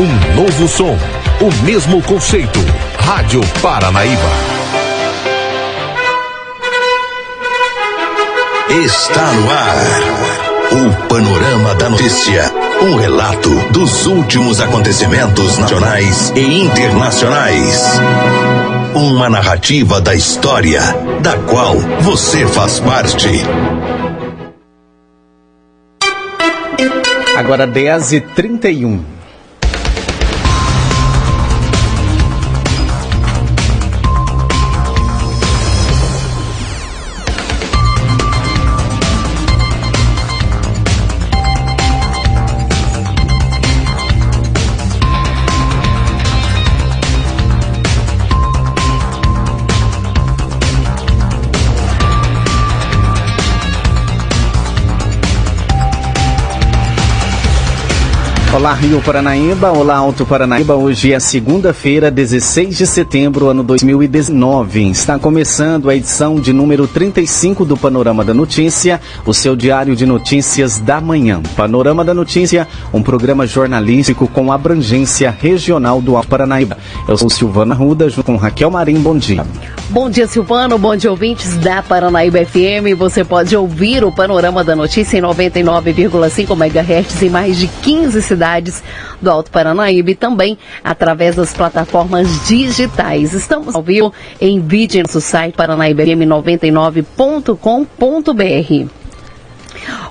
Um novo som, o mesmo conceito. Rádio Paranaíba. Está no ar. O Panorama da Notícia. Um relato dos últimos acontecimentos nacionais e internacionais. Uma narrativa da história, da qual você faz parte. Agora 10 e 31 Olá Rio Paranaíba, olá Alto Paranaíba. Hoje é segunda-feira, 16 de setembro, ano 2019. Está começando a edição de número 35 do Panorama da Notícia, o seu diário de notícias da manhã. Panorama da Notícia, um programa jornalístico com abrangência regional do Alto Paranaíba. Eu sou Silvana Ruda, junto com Raquel Marim. Bom dia. Bom dia, Silvano. Bom dia, ouvintes da Paranaíba FM. Você pode ouvir o Panorama da Notícia em 99,5 MHz em mais de 15 cidades cidades do Alto Paranaíba e também através das plataformas digitais. Estamos ao vivo em vídeo em nosso site paranaíbafm99.com.br.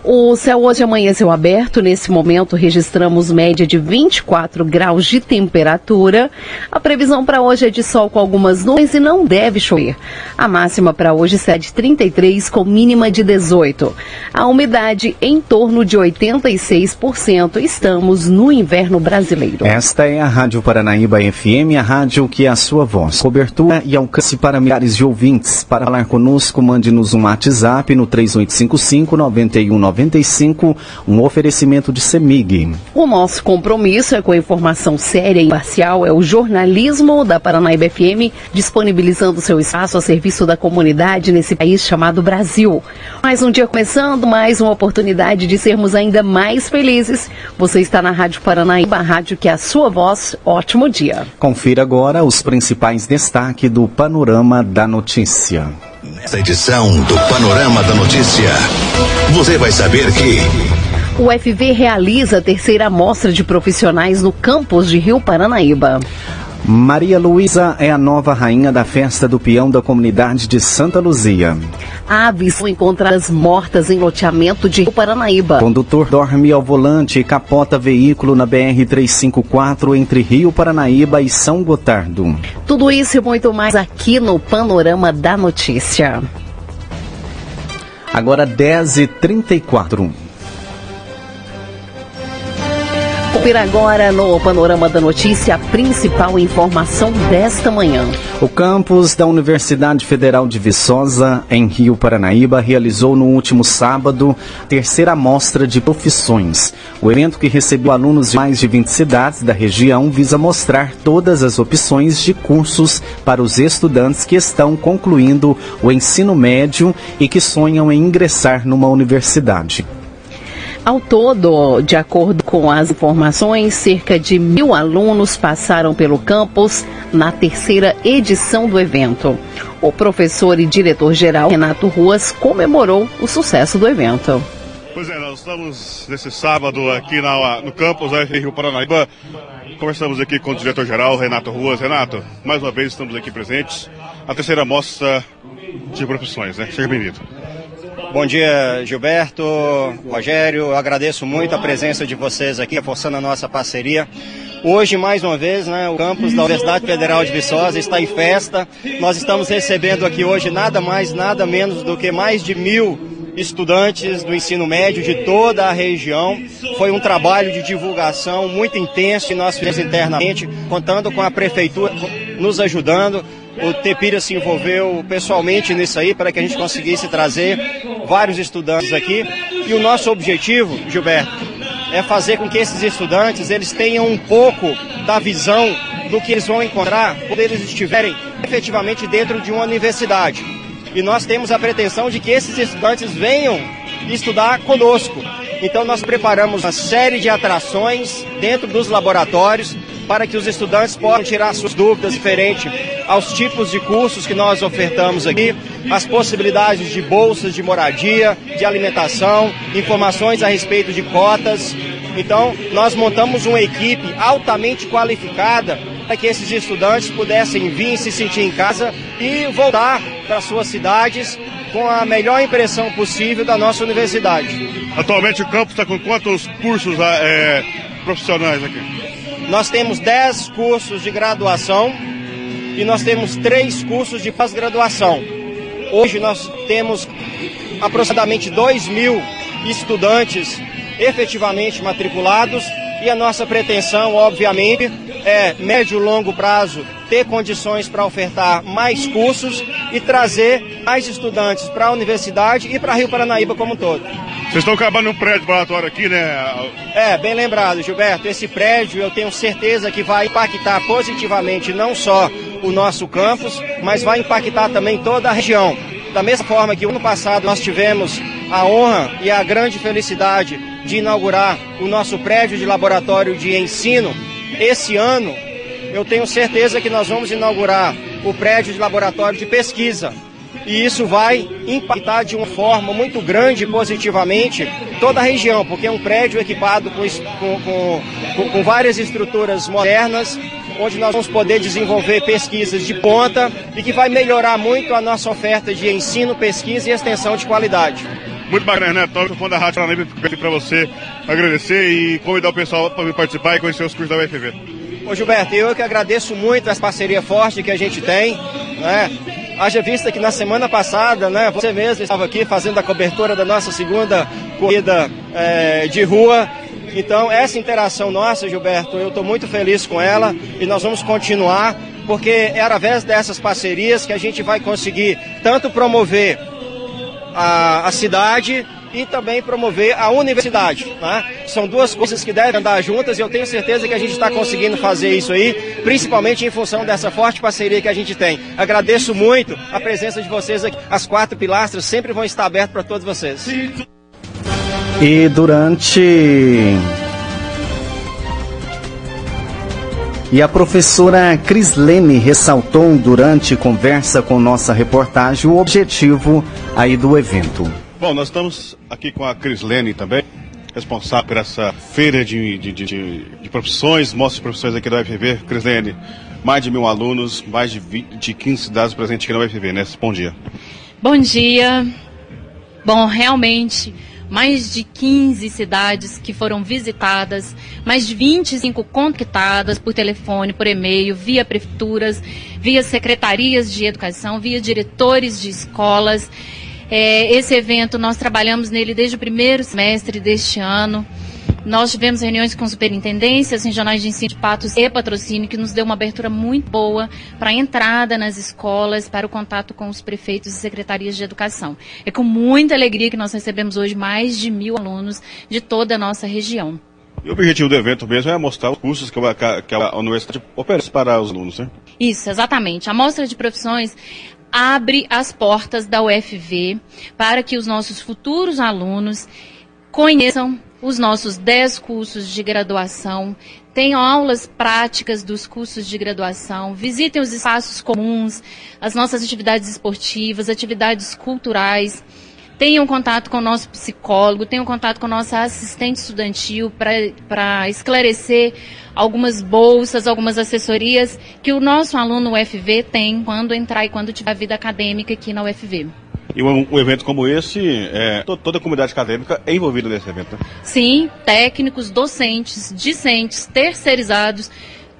O céu hoje amanheceu aberto. Nesse momento, registramos média de 24 graus de temperatura. A previsão para hoje é de sol com algumas nuvens e não deve chover. A máxima para hoje será de 33, com mínima de 18. A umidade em torno de 86%. Estamos no inverno brasileiro. Esta é a Rádio Paranaíba FM, a rádio que é a sua voz. Cobertura e alcance para milhares de ouvintes. Para falar conosco, mande-nos um WhatsApp no 3855 91 95, um oferecimento de CEMIG. O nosso compromisso é com a informação séria e imparcial, é o jornalismo da Paranaíba FM, disponibilizando seu espaço a serviço da comunidade nesse país chamado Brasil. Mais um dia começando, mais uma oportunidade de sermos ainda mais felizes. Você está na Rádio Paranaíba, a rádio que é a sua voz. Ótimo dia. Confira agora os principais destaques do Panorama da Notícia. Nesta edição do Panorama da Notícia, você vai saber que. O FV realiza a terceira amostra de profissionais no campus de Rio Paranaíba. Maria Luísa é a nova rainha da festa do peão da comunidade de Santa Luzia. Aves são encontradas mortas em loteamento de Rio Paranaíba. Condutor dorme ao volante e capota veículo na BR-354 entre Rio Paranaíba e São Gotardo. Tudo isso e muito mais aqui no Panorama da Notícia. Agora 10h34. Confira agora no Panorama da Notícia a principal informação desta manhã. O campus da Universidade Federal de Viçosa, em Rio Paranaíba, realizou no último sábado a terceira amostra de profissões. O evento que recebeu alunos de mais de 20 cidades da região visa mostrar todas as opções de cursos para os estudantes que estão concluindo o ensino médio e que sonham em ingressar numa universidade. Ao todo, de acordo com as informações, cerca de mil alunos passaram pelo campus na terceira edição do evento. O professor e diretor-geral Renato Ruas comemorou o sucesso do evento. Pois é, nós estamos nesse sábado aqui na, no campus da Rio Paranaíba. Conversamos aqui com o diretor-geral Renato Ruas. Renato, mais uma vez estamos aqui presentes. A terceira mostra de profissões, né? Seja bem-vindo. Bom dia, Gilberto, Rogério. Eu agradeço muito a presença de vocês aqui, reforçando a nossa parceria. Hoje, mais uma vez, né, o campus da Universidade Federal de Viçosa está em festa. Nós estamos recebendo aqui hoje nada mais, nada menos do que mais de mil estudantes do ensino médio de toda a região. Foi um trabalho de divulgação muito intenso que nós fizemos internamente, contando com a prefeitura nos ajudando. O Tepira se envolveu pessoalmente nisso aí para que a gente conseguisse trazer vários estudantes aqui. E o nosso objetivo, Gilberto, é fazer com que esses estudantes eles tenham um pouco da visão do que eles vão encontrar quando eles estiverem efetivamente dentro de uma universidade. E nós temos a pretensão de que esses estudantes venham estudar conosco. Então nós preparamos uma série de atrações dentro dos laboratórios para que os estudantes possam tirar suas dúvidas referente aos tipos de cursos que nós ofertamos aqui, as possibilidades de bolsas de moradia, de alimentação, informações a respeito de cotas. Então, nós montamos uma equipe altamente qualificada para que esses estudantes pudessem vir se sentir em casa e voltar para suas cidades com a melhor impressão possível da nossa universidade. Atualmente o campus está com quantos cursos é, profissionais aqui? Nós temos 10 cursos de graduação e nós temos três cursos de pós-graduação. Hoje nós temos aproximadamente 2 mil estudantes efetivamente matriculados e a nossa pretensão, obviamente, é médio e longo prazo ter condições para ofertar mais cursos e trazer mais estudantes para a universidade e para Rio Paranaíba como um todo. Vocês estão acabando um prédio laboratório aqui, né? É, bem lembrado, Gilberto. Esse prédio eu tenho certeza que vai impactar positivamente não só o nosso campus, mas vai impactar também toda a região. Da mesma forma que ano passado nós tivemos a honra e a grande felicidade de inaugurar o nosso prédio de laboratório de ensino, esse ano eu tenho certeza que nós vamos inaugurar o prédio de laboratório de pesquisa e isso vai impactar de uma forma muito grande positivamente toda a região, porque é um prédio equipado com, com, com, com várias estruturas modernas, onde nós vamos poder desenvolver pesquisas de ponta e que vai melhorar muito a nossa oferta de ensino, pesquisa e extensão de qualidade. Muito bacana, né? Então, fã da Rádio Paranaíba, para você agradecer e convidar o pessoal para participar e conhecer os cursos da UFV. Ô Gilberto, eu que agradeço muito essa parceria forte que a gente tem, né? Haja vista que na semana passada, né, você mesmo estava aqui fazendo a cobertura da nossa segunda corrida é, de rua. Então, essa interação nossa, Gilberto, eu estou muito feliz com ela e nós vamos continuar, porque é através dessas parcerias que a gente vai conseguir tanto promover a, a cidade e também promover a universidade. Né? São duas coisas que devem andar juntas e eu tenho certeza que a gente está conseguindo fazer isso aí, principalmente em função dessa forte parceria que a gente tem. Agradeço muito a presença de vocês aqui. As quatro pilastras sempre vão estar abertas para todos vocês. E durante E a professora Crislene ressaltou durante conversa com nossa reportagem o objetivo aí do evento. Bom, nós estamos aqui com a Crislene também, responsável por essa feira de, de, de, de profissões, mostra de profissões aqui da UFV. Crislene, mais de mil alunos, mais de, 20, de 15 cidades presentes aqui na UFV, né? Bom dia. Bom dia. Bom, realmente, mais de 15 cidades que foram visitadas, mais de 25 contactadas por telefone, por e-mail, via prefeituras, via secretarias de educação, via diretores de escolas. É, esse evento, nós trabalhamos nele desde o primeiro semestre deste ano. Nós tivemos reuniões com superintendências regionais de ensino de Patos e patrocínio, que nos deu uma abertura muito boa para a entrada nas escolas, para o contato com os prefeitos e secretarias de educação. É com muita alegria que nós recebemos hoje mais de mil alunos de toda a nossa região. E o objetivo do evento mesmo é mostrar os cursos que a, que a universidade oferece para os alunos, né? Isso, exatamente. A mostra de profissões abre as portas da UFV para que os nossos futuros alunos conheçam os nossos 10 cursos de graduação, tenham aulas práticas dos cursos de graduação, visitem os espaços comuns, as nossas atividades esportivas, atividades culturais, tenham contato com o nosso psicólogo, tenham contato com a nossa assistente estudantil para esclarecer algumas bolsas, algumas assessorias que o nosso aluno UFV tem quando entrar e quando tiver vida acadêmica aqui na UFV. E um, um, evento como esse, é, toda a comunidade acadêmica é envolvida nesse evento, né? Sim, técnicos, docentes, discentes, terceirizados,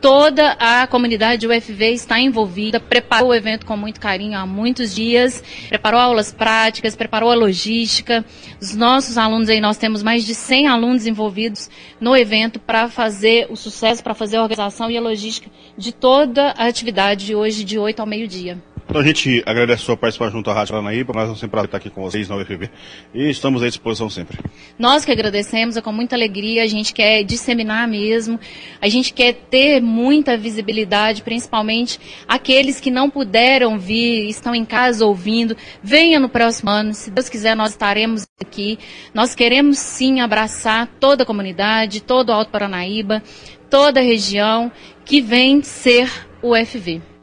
Toda a comunidade UFV está envolvida, preparou o evento com muito carinho há muitos dias, preparou aulas práticas, preparou a logística. Os nossos alunos aí, nós temos mais de 100 alunos envolvidos no evento para fazer o sucesso, para fazer a organização e a logística de toda a atividade de hoje, de 8 ao meio-dia. Então a gente agradece a sua participação junto à Rádio Paranaíba, mas vamos sempre estar aqui com vocês na UFB e estamos à disposição sempre. Nós que agradecemos, é com muita alegria, a gente quer disseminar mesmo, a gente quer ter muita visibilidade, principalmente aqueles que não puderam vir, estão em casa ouvindo, venha no próximo ano, se Deus quiser nós estaremos aqui. Nós queremos sim abraçar toda a comunidade, todo o Alto Paranaíba, toda a região que vem ser o UFV.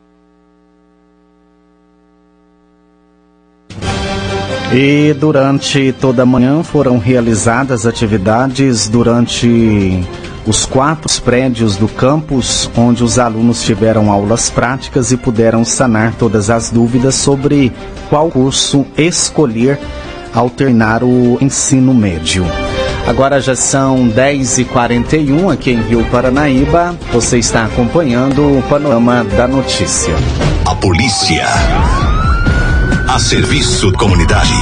E durante toda a manhã foram realizadas atividades durante os quatro prédios do campus, onde os alunos tiveram aulas práticas e puderam sanar todas as dúvidas sobre qual curso escolher ao terminar o ensino médio. Agora já são 10h41 aqui em Rio Paranaíba. Você está acompanhando o panorama da notícia. A polícia a serviço da comunidade.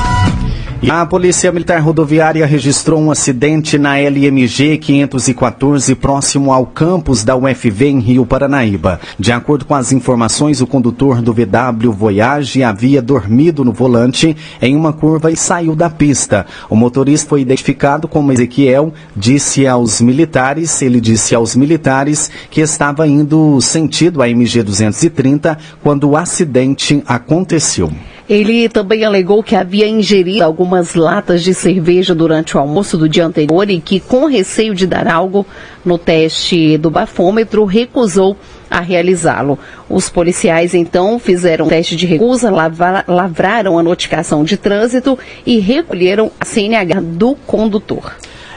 A Polícia Militar Rodoviária registrou um acidente na LMG 514 próximo ao campus da UFV em Rio Paranaíba. De acordo com as informações, o condutor do VW Voyage havia dormido no volante em uma curva e saiu da pista. O motorista foi identificado como Ezequiel, disse aos militares, ele disse aos militares que estava indo sentido a MG 230 quando o acidente aconteceu. Ele também alegou que havia ingerido algumas latas de cerveja durante o almoço do dia anterior e que, com receio de dar algo no teste do bafômetro, recusou a realizá-lo. Os policiais então fizeram um teste de recusa, lavraram a notificação de trânsito e recolheram a CNH do condutor.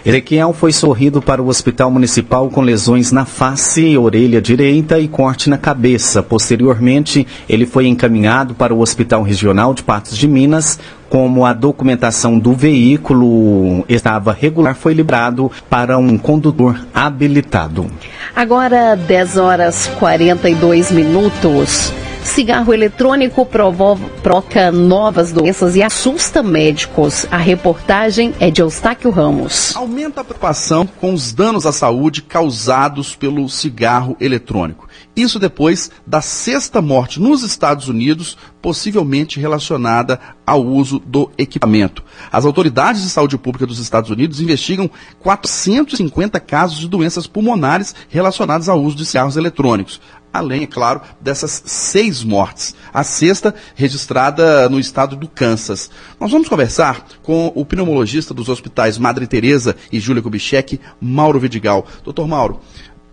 Ezequiel foi sorrido para o hospital municipal com lesões na face, orelha direita e corte na cabeça. Posteriormente, ele foi encaminhado para o Hospital Regional de Patos de Minas. Como a documentação do veículo estava regular, foi liberado para um condutor habilitado. Agora, 10 horas 42 minutos. Cigarro eletrônico provoca novas doenças e assusta médicos. A reportagem é de Eustáquio Ramos. Aumenta a preocupação com os danos à saúde causados pelo cigarro eletrônico. Isso depois da sexta morte nos Estados Unidos, possivelmente relacionada ao uso do equipamento. As autoridades de saúde pública dos Estados Unidos investigam 450 casos de doenças pulmonares relacionadas ao uso de cigarros eletrônicos além, é claro, dessas seis mortes. A sexta registrada no estado do Kansas. Nós vamos conversar com o pneumologista dos hospitais Madre Teresa e Júlia Kubitschek, Mauro Vidigal. Doutor Mauro,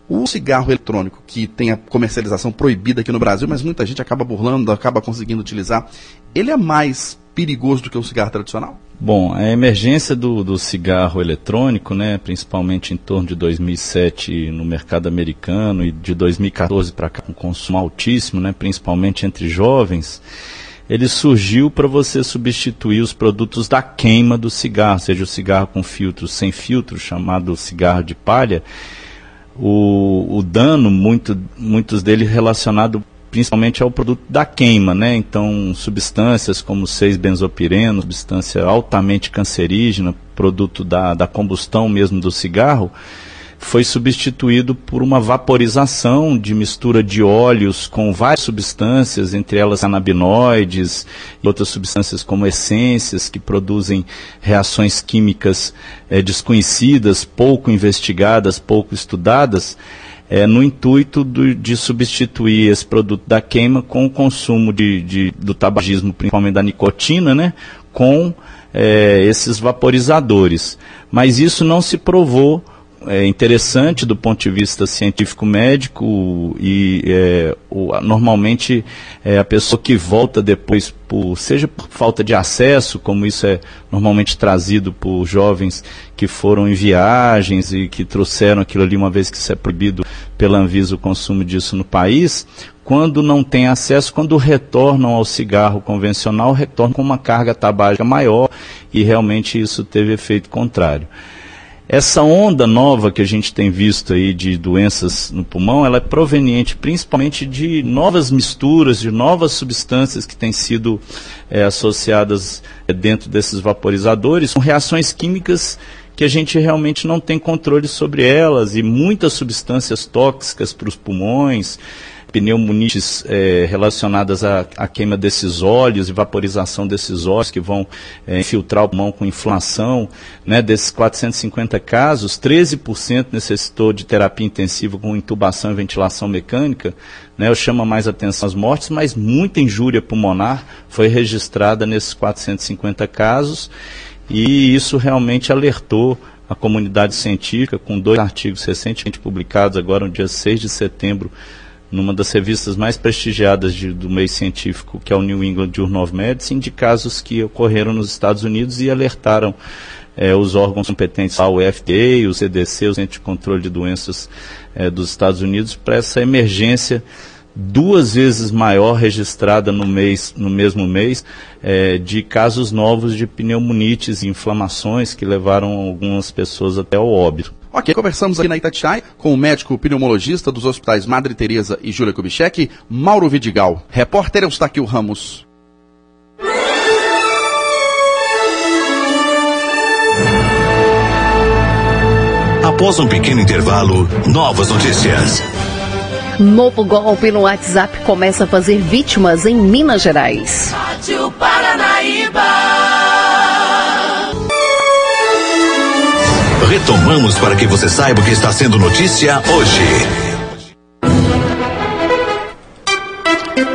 o cigarro eletrônico, que tem a comercialização proibida aqui no Brasil, mas muita gente acaba burlando, acaba conseguindo utilizar, ele é mais perigoso do que o cigarro tradicional? Bom, a emergência do, do cigarro eletrônico, né, principalmente em torno de 2007 no mercado americano e de 2014 para cá com consumo altíssimo, né, principalmente entre jovens, ele surgiu para você substituir os produtos da queima do cigarro, seja o cigarro com filtro, sem filtro, chamado cigarro de palha. O, o dano, muito, muitos deles relacionado principalmente ao produto da queima, né? Então, substâncias como 6-benzopireno, substância altamente cancerígena, produto da, da combustão mesmo do cigarro, foi substituído por uma vaporização de mistura de óleos com várias substâncias, entre elas canabinoides e outras substâncias como essências que produzem reações químicas é, desconhecidas, pouco investigadas, pouco estudadas é, no intuito do, de substituir esse produto da queima com o consumo de, de do tabagismo, principalmente da nicotina, né, com é, esses vaporizadores. Mas isso não se provou é, interessante do ponto de vista científico médico e é, o, normalmente é, a pessoa que volta depois por seja por falta de acesso como isso é normalmente trazido por jovens que foram em viagens e que trouxeram aquilo ali uma vez que isso é proibido pela Anvisa o consumo disso no país quando não tem acesso, quando retornam ao cigarro convencional, retornam com uma carga tabágica maior e realmente isso teve efeito contrário. Essa onda nova que a gente tem visto aí de doenças no pulmão, ela é proveniente principalmente de novas misturas, de novas substâncias que têm sido é, associadas é, dentro desses vaporizadores, com reações químicas que a gente realmente não tem controle sobre elas e muitas substâncias tóxicas para os pulmões, pneumonites é, relacionadas à, à, queima desses óleos e vaporização desses óleos que vão é, infiltrar o pulmão com inflação. Né, desses 450 casos, 13% necessitou de terapia intensiva com intubação e ventilação mecânica. Né, eu chamo mais atenção às mortes, mas muita injúria pulmonar foi registrada nesses 450 casos e isso realmente alertou a comunidade científica com dois artigos recentemente publicados, agora no dia 6 de setembro, numa das revistas mais prestigiadas de, do meio científico, que é o New England Journal of Medicine, de casos que ocorreram nos Estados Unidos e alertaram é, os órgãos competentes, o FDA, o CDC, o Centro de Controle de Doenças é, dos Estados Unidos, para essa emergência duas vezes maior registrada no, mês, no mesmo mês é, de casos novos de pneumonites e inflamações que levaram algumas pessoas até ao óbito. Ok, conversamos aqui na Itatiaia com o médico pneumologista dos hospitais Madre Teresa e Júlia Kubitschek, Mauro Vidigal. Repórter Eustáquio Ramos. Após um pequeno intervalo, novas notícias. Novo golpe no WhatsApp começa a fazer vítimas em Minas Gerais. Rádio Paranaíba. Retomamos para que você saiba o que está sendo notícia hoje.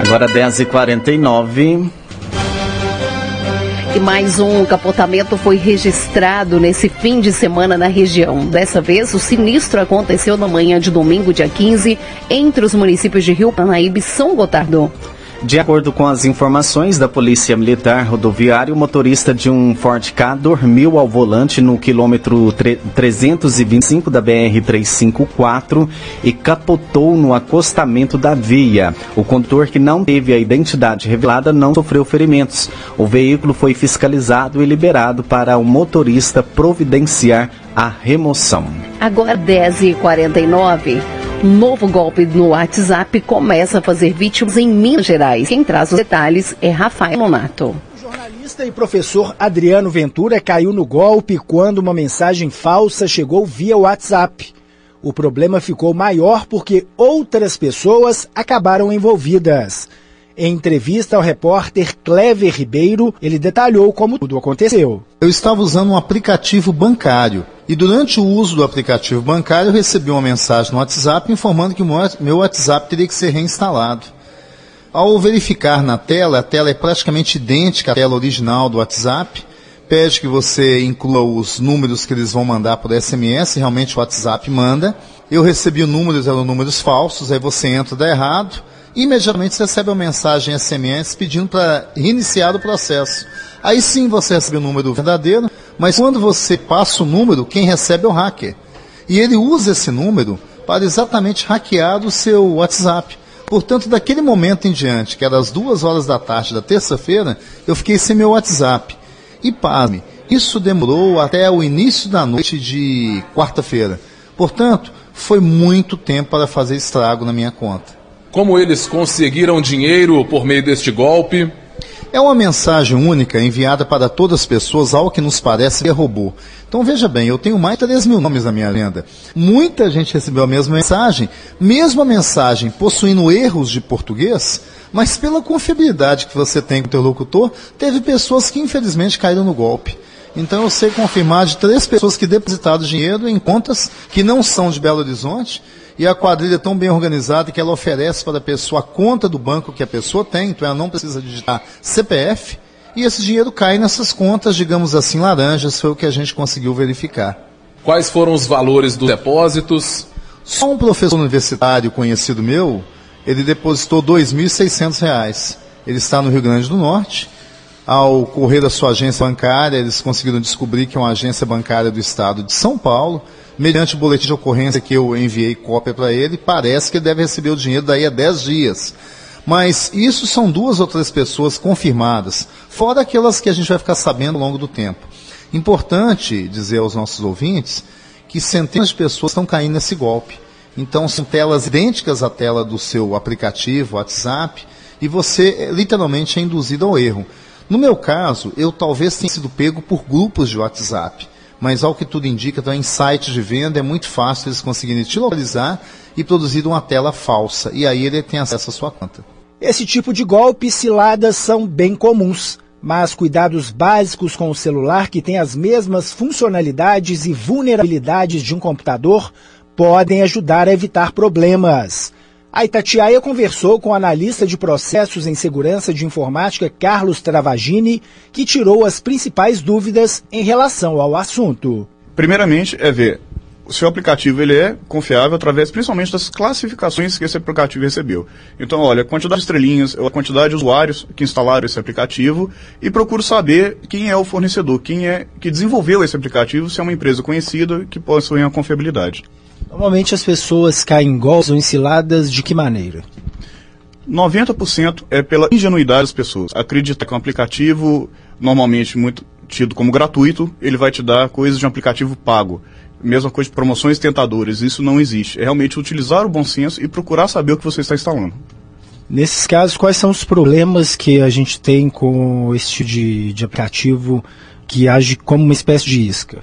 Agora 10h49. E mais um capotamento foi registrado nesse fim de semana na região. Dessa vez, o sinistro aconteceu na manhã de domingo, dia 15, entre os municípios de Rio Paranaíba e São Gotardo. De acordo com as informações da Polícia Militar Rodoviária, o motorista de um Ford K dormiu ao volante no quilômetro 325 da BR-354 e capotou no acostamento da via. O condutor, que não teve a identidade revelada, não sofreu ferimentos. O veículo foi fiscalizado e liberado para o motorista providenciar a remoção. Agora 10h49. Novo golpe no WhatsApp começa a fazer vítimas em Minas Gerais. Quem traz os detalhes é Rafael Nonato. O jornalista e professor Adriano Ventura caiu no golpe quando uma mensagem falsa chegou via WhatsApp. O problema ficou maior porque outras pessoas acabaram envolvidas. Em entrevista ao repórter Clever Ribeiro, ele detalhou como tudo aconteceu. Eu estava usando um aplicativo bancário e durante o uso do aplicativo bancário eu recebi uma mensagem no WhatsApp informando que meu WhatsApp teria que ser reinstalado. Ao verificar na tela, a tela é praticamente idêntica à tela original do WhatsApp, pede que você inclua os números que eles vão mandar por SMS, realmente o WhatsApp manda. Eu recebi os números, eram números falsos, aí você entra, dá errado imediatamente você recebe uma mensagem SMS pedindo para reiniciar o processo. Aí sim você recebe o número verdadeiro, mas quando você passa o número, quem recebe é o hacker. E ele usa esse número para exatamente hackear o seu WhatsApp. Portanto, daquele momento em diante, que era as duas horas da tarde da terça-feira, eu fiquei sem meu WhatsApp. E pasme, isso demorou até o início da noite de quarta-feira. Portanto, foi muito tempo para fazer estrago na minha conta. Como eles conseguiram dinheiro por meio deste golpe? É uma mensagem única enviada para todas as pessoas, algo que nos parece que é robô. Então veja bem, eu tenho mais de 3 mil nomes na minha agenda. Muita gente recebeu a mesma mensagem, mesmo a mensagem possuindo erros de português, mas pela confiabilidade que você tem com o interlocutor, teve pessoas que infelizmente caíram no golpe. Então eu sei confirmar de três pessoas que depositaram dinheiro em contas que não são de Belo Horizonte e a quadrilha é tão bem organizada que ela oferece para a pessoa a conta do banco que a pessoa tem, então ela não precisa digitar CPF, e esse dinheiro cai nessas contas, digamos assim, laranjas, foi o que a gente conseguiu verificar. Quais foram os valores dos depósitos? Só um professor universitário conhecido meu, ele depositou R$ 2.600. Ele está no Rio Grande do Norte. Ao correr da sua agência bancária, eles conseguiram descobrir que é uma agência bancária do estado de São Paulo mediante o boletim de ocorrência que eu enviei cópia para ele, parece que ele deve receber o dinheiro daí a 10 dias. Mas isso são duas ou três pessoas confirmadas, fora aquelas que a gente vai ficar sabendo ao longo do tempo. Importante dizer aos nossos ouvintes que centenas de pessoas estão caindo nesse golpe. Então são telas idênticas à tela do seu aplicativo, WhatsApp, e você literalmente é induzido ao erro. No meu caso, eu talvez tenha sido pego por grupos de WhatsApp mas ao que tudo indica, então, em sites de venda é muito fácil eles conseguirem te localizar e produzir uma tela falsa. E aí ele tem acesso à sua conta. Esse tipo de golpe e ciladas são bem comuns, mas cuidados básicos com o celular que tem as mesmas funcionalidades e vulnerabilidades de um computador podem ajudar a evitar problemas. A Itatiaia conversou com o analista de processos em segurança de informática Carlos Travagini, que tirou as principais dúvidas em relação ao assunto. Primeiramente é ver o seu aplicativo ele é confiável através principalmente das classificações que esse aplicativo recebeu. Então, olha, a quantidade de estrelinhas, a quantidade de usuários que instalaram esse aplicativo e procuro saber quem é o fornecedor, quem é que desenvolveu esse aplicativo, se é uma empresa conhecida que possui a confiabilidade. Normalmente as pessoas caem em golpes ou enciladas de que maneira? 90% é pela ingenuidade das pessoas. Acredita que um aplicativo, normalmente muito tido como gratuito, ele vai te dar coisas de um aplicativo pago. Mesma coisa de promoções tentadoras, isso não existe. É realmente utilizar o bom senso e procurar saber o que você está instalando. Nesses casos, quais são os problemas que a gente tem com esse tipo de, de aplicativo que age como uma espécie de isca?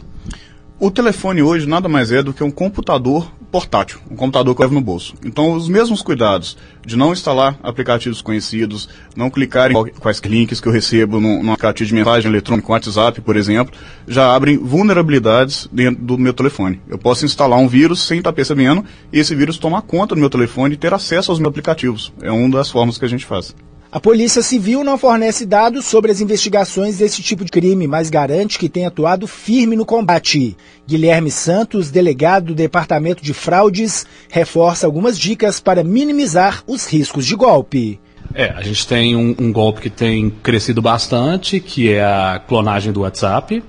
O telefone hoje nada mais é do que um computador portátil, um computador que levo no bolso. Então, os mesmos cuidados de não instalar aplicativos conhecidos, não clicar em quais links que eu recebo no aplicativo de mensagem eletrônica, WhatsApp, por exemplo, já abrem vulnerabilidades dentro do meu telefone. Eu posso instalar um vírus sem estar percebendo e esse vírus tomar conta do meu telefone e ter acesso aos meus aplicativos. É uma das formas que a gente faz. A Polícia Civil não fornece dados sobre as investigações desse tipo de crime, mas garante que tem atuado firme no combate. Guilherme Santos, delegado do Departamento de Fraudes, reforça algumas dicas para minimizar os riscos de golpe. É, a gente tem um, um golpe que tem crescido bastante, que é a clonagem do WhatsApp,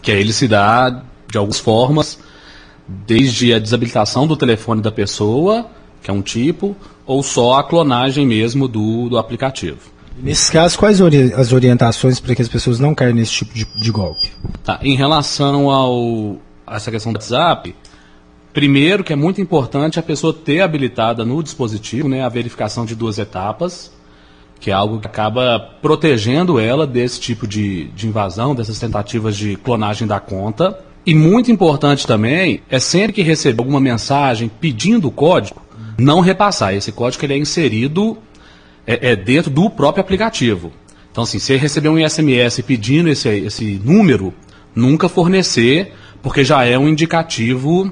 que aí ele se dá de algumas formas, desde a desabilitação do telefone da pessoa, que é um tipo, ou só a clonagem mesmo do, do aplicativo. Nesses casos, quais ori as orientações para que as pessoas não caem nesse tipo de, de golpe? Tá, em relação ao, a essa questão do WhatsApp, primeiro que é muito importante a pessoa ter habilitada no dispositivo né, a verificação de duas etapas, que é algo que acaba protegendo ela desse tipo de, de invasão, dessas tentativas de clonagem da conta. E muito importante também é sempre que receber alguma mensagem pedindo o código, não repassar. Esse código ele é inserido é, é dentro do próprio aplicativo. Então, assim, se receber um SMS pedindo esse, esse número, nunca fornecer, porque já é um indicativo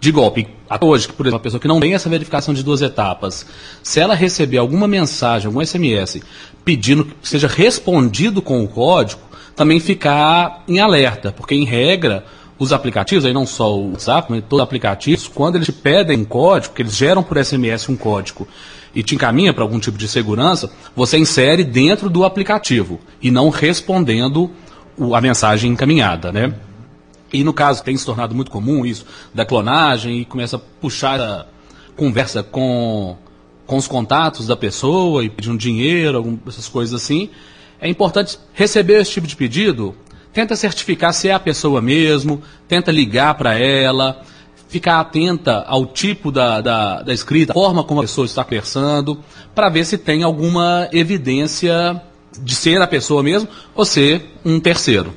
de golpe. Até hoje, por exemplo, uma pessoa que não tem essa verificação de duas etapas, se ela receber alguma mensagem, algum SMS, pedindo que seja respondido com o código, também ficar em alerta, porque em regra os aplicativos, aí não só o WhatsApp, mas todos os aplicativos, quando eles te pedem código, que eles geram por SMS um código e te encaminha para algum tipo de segurança, você insere dentro do aplicativo e não respondendo o, a mensagem encaminhada, né? E no caso tem se tornado muito comum isso da clonagem e começa a puxar a conversa com, com os contatos da pessoa e pedindo dinheiro, algumas essas coisas assim. É importante receber esse tipo de pedido tenta certificar se é a pessoa mesmo, tenta ligar para ela, ficar atenta ao tipo da, da, da escrita, a forma como a pessoa está conversando, para ver se tem alguma evidência de ser a pessoa mesmo ou ser um terceiro.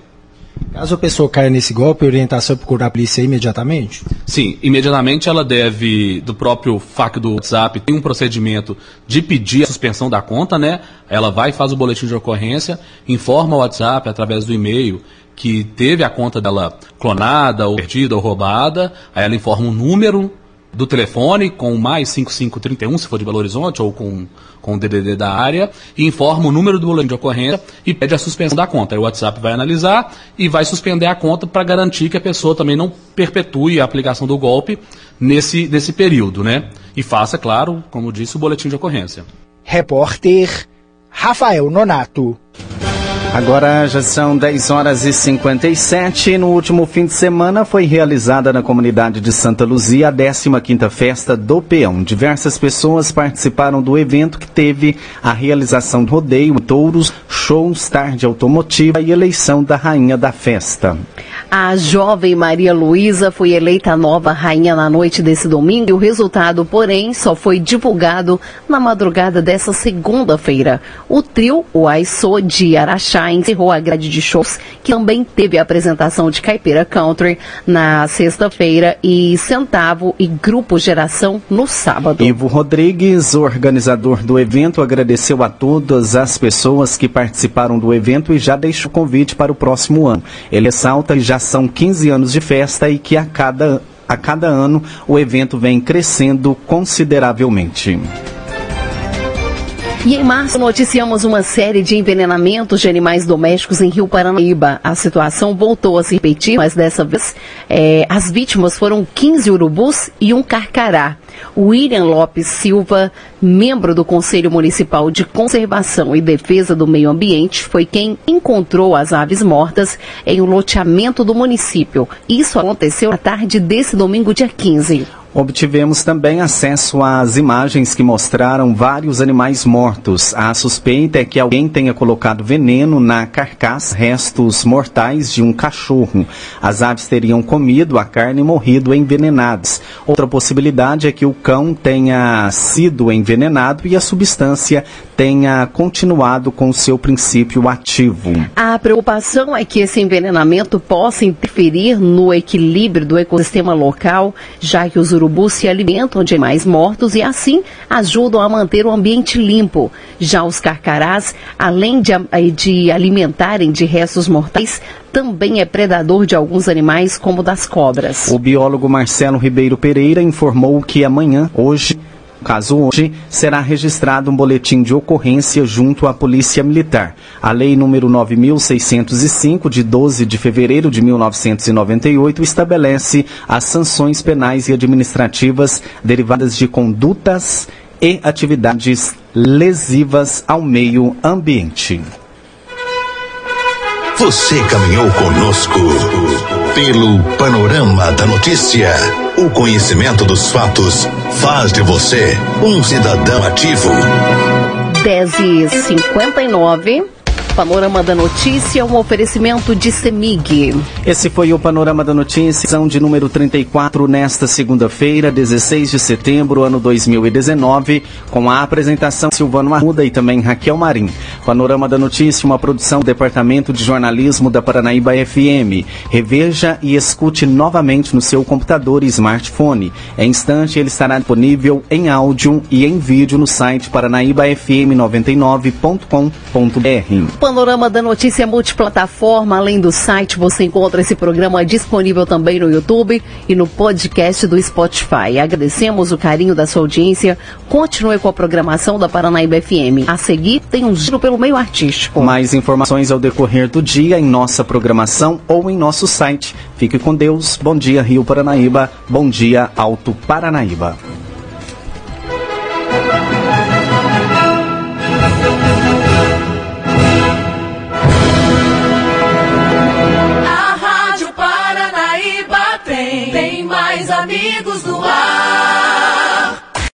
Caso a pessoa caia nesse golpe, a orientação é procurar a polícia imediatamente? Sim, imediatamente ela deve, do próprio FAQ do WhatsApp, tem um procedimento de pedir a suspensão da conta, né? Ela vai, faz o boletim de ocorrência, informa o WhatsApp através do e-mail que teve a conta dela clonada, ou perdida, ou roubada, aí ela informa um número do telefone com mais 5531, se for de Belo Horizonte, ou com, com o DDD da área, e informa o número do boletim de ocorrência e pede a suspensão da conta. Aí o WhatsApp vai analisar e vai suspender a conta para garantir que a pessoa também não perpetue a aplicação do golpe nesse, nesse período, né? E faça, claro, como disse, o boletim de ocorrência. Repórter Rafael Nonato. Agora já são 10 horas e 57. No último fim de semana foi realizada na comunidade de Santa Luzia a 15ª Festa do Peão. Diversas pessoas participaram do evento que teve a realização do rodeio, touros, shows, tarde automotiva e eleição da rainha da festa. A jovem Maria Luísa foi eleita nova rainha na noite desse domingo e o resultado, porém, só foi divulgado na madrugada dessa segunda-feira. O trio, o Aissô de Araxá, encerrou a grade de shows, que também teve a apresentação de Caipira Country na sexta-feira e Centavo e Grupo Geração no sábado. Ivo Rodrigues, organizador do evento, agradeceu a todas as pessoas que participaram do evento e já deixou convite para o próximo ano. Ele ressalta que já são 15 anos de festa e que a cada, a cada ano o evento vem crescendo consideravelmente. E em março noticiamos uma série de envenenamentos de animais domésticos em Rio Paranaíba. A situação voltou a se repetir, mas dessa vez é, as vítimas foram 15 urubus e um carcará. William Lopes Silva, membro do Conselho Municipal de Conservação e Defesa do Meio Ambiente, foi quem encontrou as aves mortas em um loteamento do município. Isso aconteceu na tarde desse domingo, dia 15. Obtivemos também acesso às imagens que mostraram vários animais mortos. A suspeita é que alguém tenha colocado veneno na carcaça, restos mortais de um cachorro. As aves teriam comido a carne e morrido envenenadas. Outra possibilidade é que o cão tenha sido envenenado e a substância tenha continuado com seu princípio ativo. A preocupação é que esse envenenamento possa interferir no equilíbrio do ecossistema local, já que os urubus se alimentam de animais mortos e assim ajudam a manter o ambiente limpo. Já os carcarás, além de, de alimentarem de restos mortais, também é predador de alguns animais, como das cobras. O biólogo Marcelo Ribeiro Pereira informou que amanhã, hoje, caso hoje, será registrado um boletim de ocorrência junto à Polícia Militar. A Lei número 9605, de 12 de fevereiro de 1998, estabelece as sanções penais e administrativas derivadas de condutas e atividades lesivas ao meio ambiente. Você caminhou conosco pelo panorama da notícia. O conhecimento dos fatos faz de você um cidadão ativo. 10 e 59 Panorama da Notícia, um oferecimento de Semig. Esse foi o Panorama da Notícia, edição de número 34, nesta segunda-feira, 16 de setembro, ano 2019, com a apresentação Silvano Arruda e também Raquel Marim. Panorama da Notícia, uma produção do Departamento de Jornalismo da Paranaíba FM. Reveja e escute novamente no seu computador e smartphone. Em instante, ele estará disponível em áudio e em vídeo no site paranaíbafm99.com.br. Panorama da Notícia multiplataforma. Além do site, você encontra esse programa disponível também no YouTube e no podcast do Spotify. Agradecemos o carinho da sua audiência. Continue com a programação da Paranaíba FM. A seguir, tem um giro pelo meio artístico. Mais informações ao decorrer do dia em nossa programação ou em nosso site. Fique com Deus. Bom dia, Rio Paranaíba. Bom dia, Alto Paranaíba.